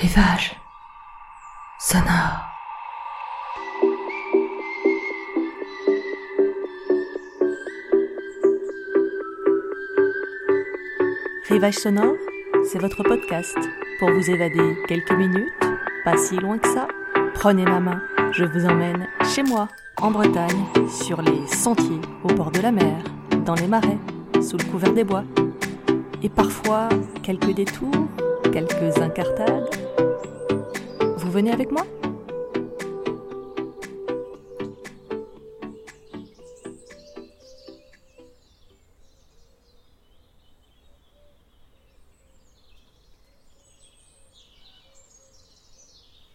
Rivage sonore. Rivage sonore, c'est votre podcast pour vous évader quelques minutes, pas si loin que ça. Prenez ma main, je vous emmène chez moi, en Bretagne, sur les sentiers, au bord de la mer, dans les marais, sous le couvert des bois. Et parfois, quelques détours, quelques incartades. Venez avec moi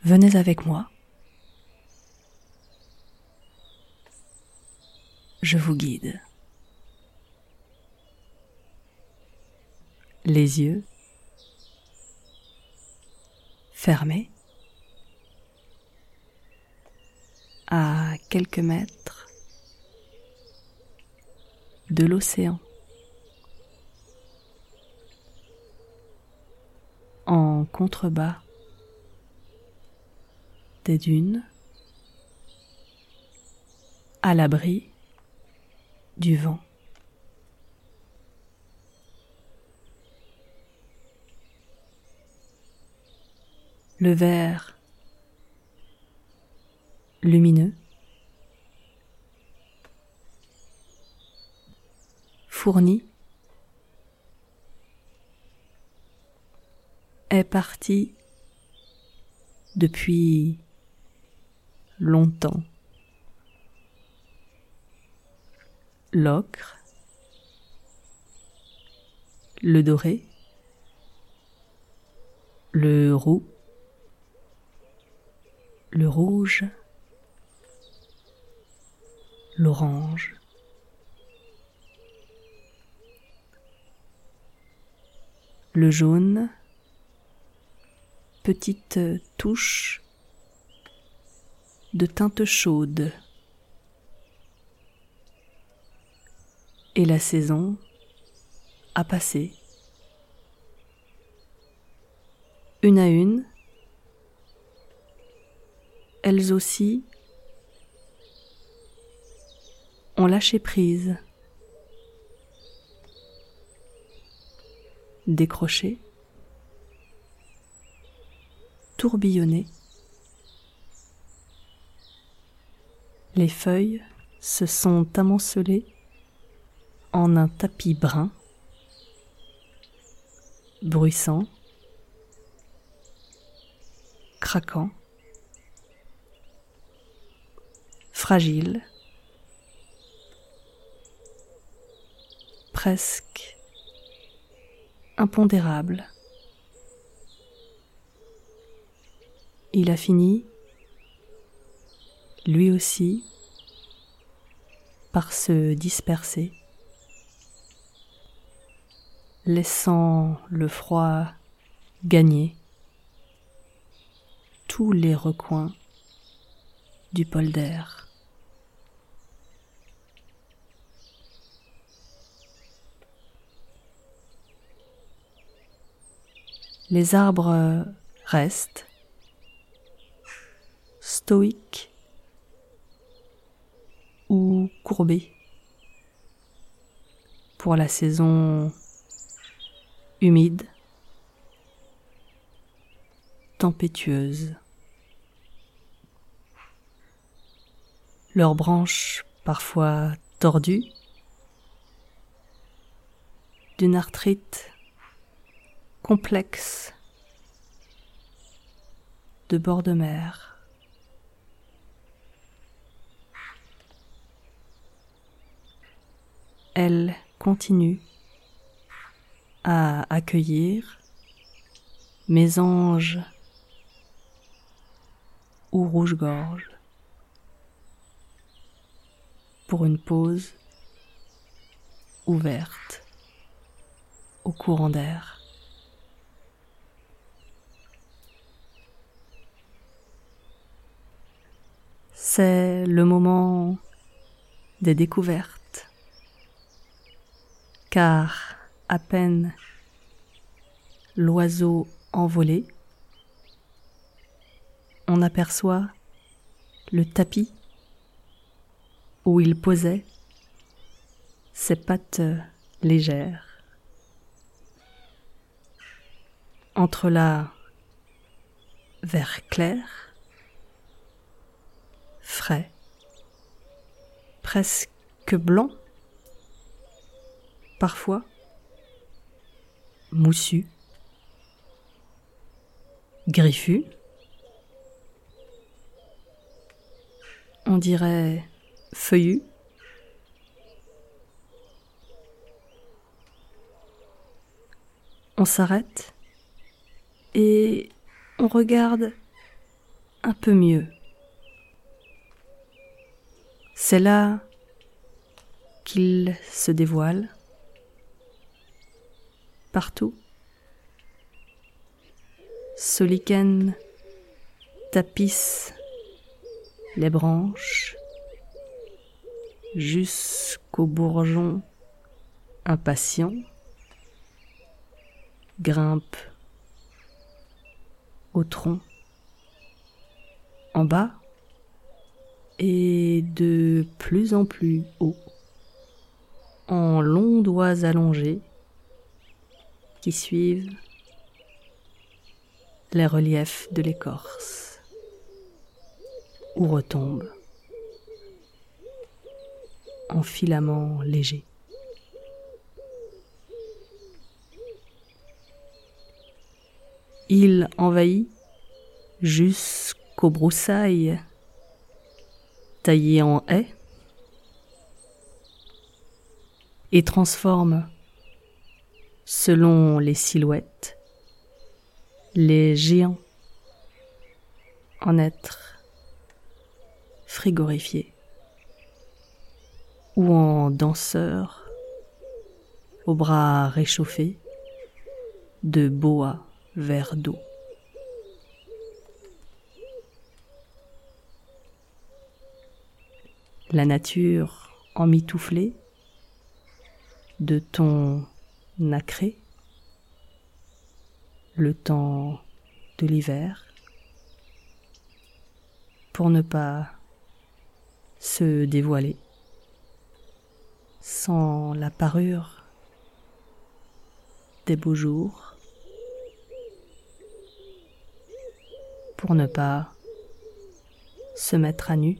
Venez avec moi. Je vous guide. Les yeux fermés à quelques mètres de l'océan. En contrebas des dunes, à l'abri du vent. Le verre lumineux. Fourni. Est parti depuis longtemps. L'ocre, le doré, le roux, le rouge, l'orange. Le jaune, petite touche de teinte chaude. Et la saison a passé. Une à une, elles aussi ont lâché prise, décroché, tourbillonné. Les feuilles se sont amoncelées en un tapis brun, bruissant, craquant, fragile, presque impondérable. Il a fini lui aussi, par se disperser, laissant le froid gagner tous les recoins du polder. Les arbres restent. Stoïques ou courbé. Pour la saison humide, tempétueuse. Leurs branches parfois tordues, d'une arthrite complexe de bord de mer. elle continue à accueillir mes anges ou rouge-gorge pour une pause ouverte au courant d'air. C'est le moment des découvertes car à peine l'oiseau envolé on aperçoit le tapis où il posait ses pattes légères. Entre la vert clair, frais, presque blanc, parfois moussu, griffu, on dirait feuillu. On s'arrête et on regarde un peu mieux. C'est là qu'il se dévoile partout. Ce lichen tapisse les branches jusqu'au bourgeon impatient, grimpe au tronc, en bas et de plus en plus haut, en longs doigts allongés qui suivent les reliefs de l'écorce, ou retombent en filaments légers. Il envahit jusqu'aux broussailles taillées en haies et transforme, selon les silhouettes, les géants en êtres frigorifiés ou en danseurs aux bras réchauffés de boa vers d'eau. La nature emmitouflée de ton nacré, le temps de l'hiver, pour ne pas se dévoiler sans la parure des beaux jours. pour ne pas se mettre à nu.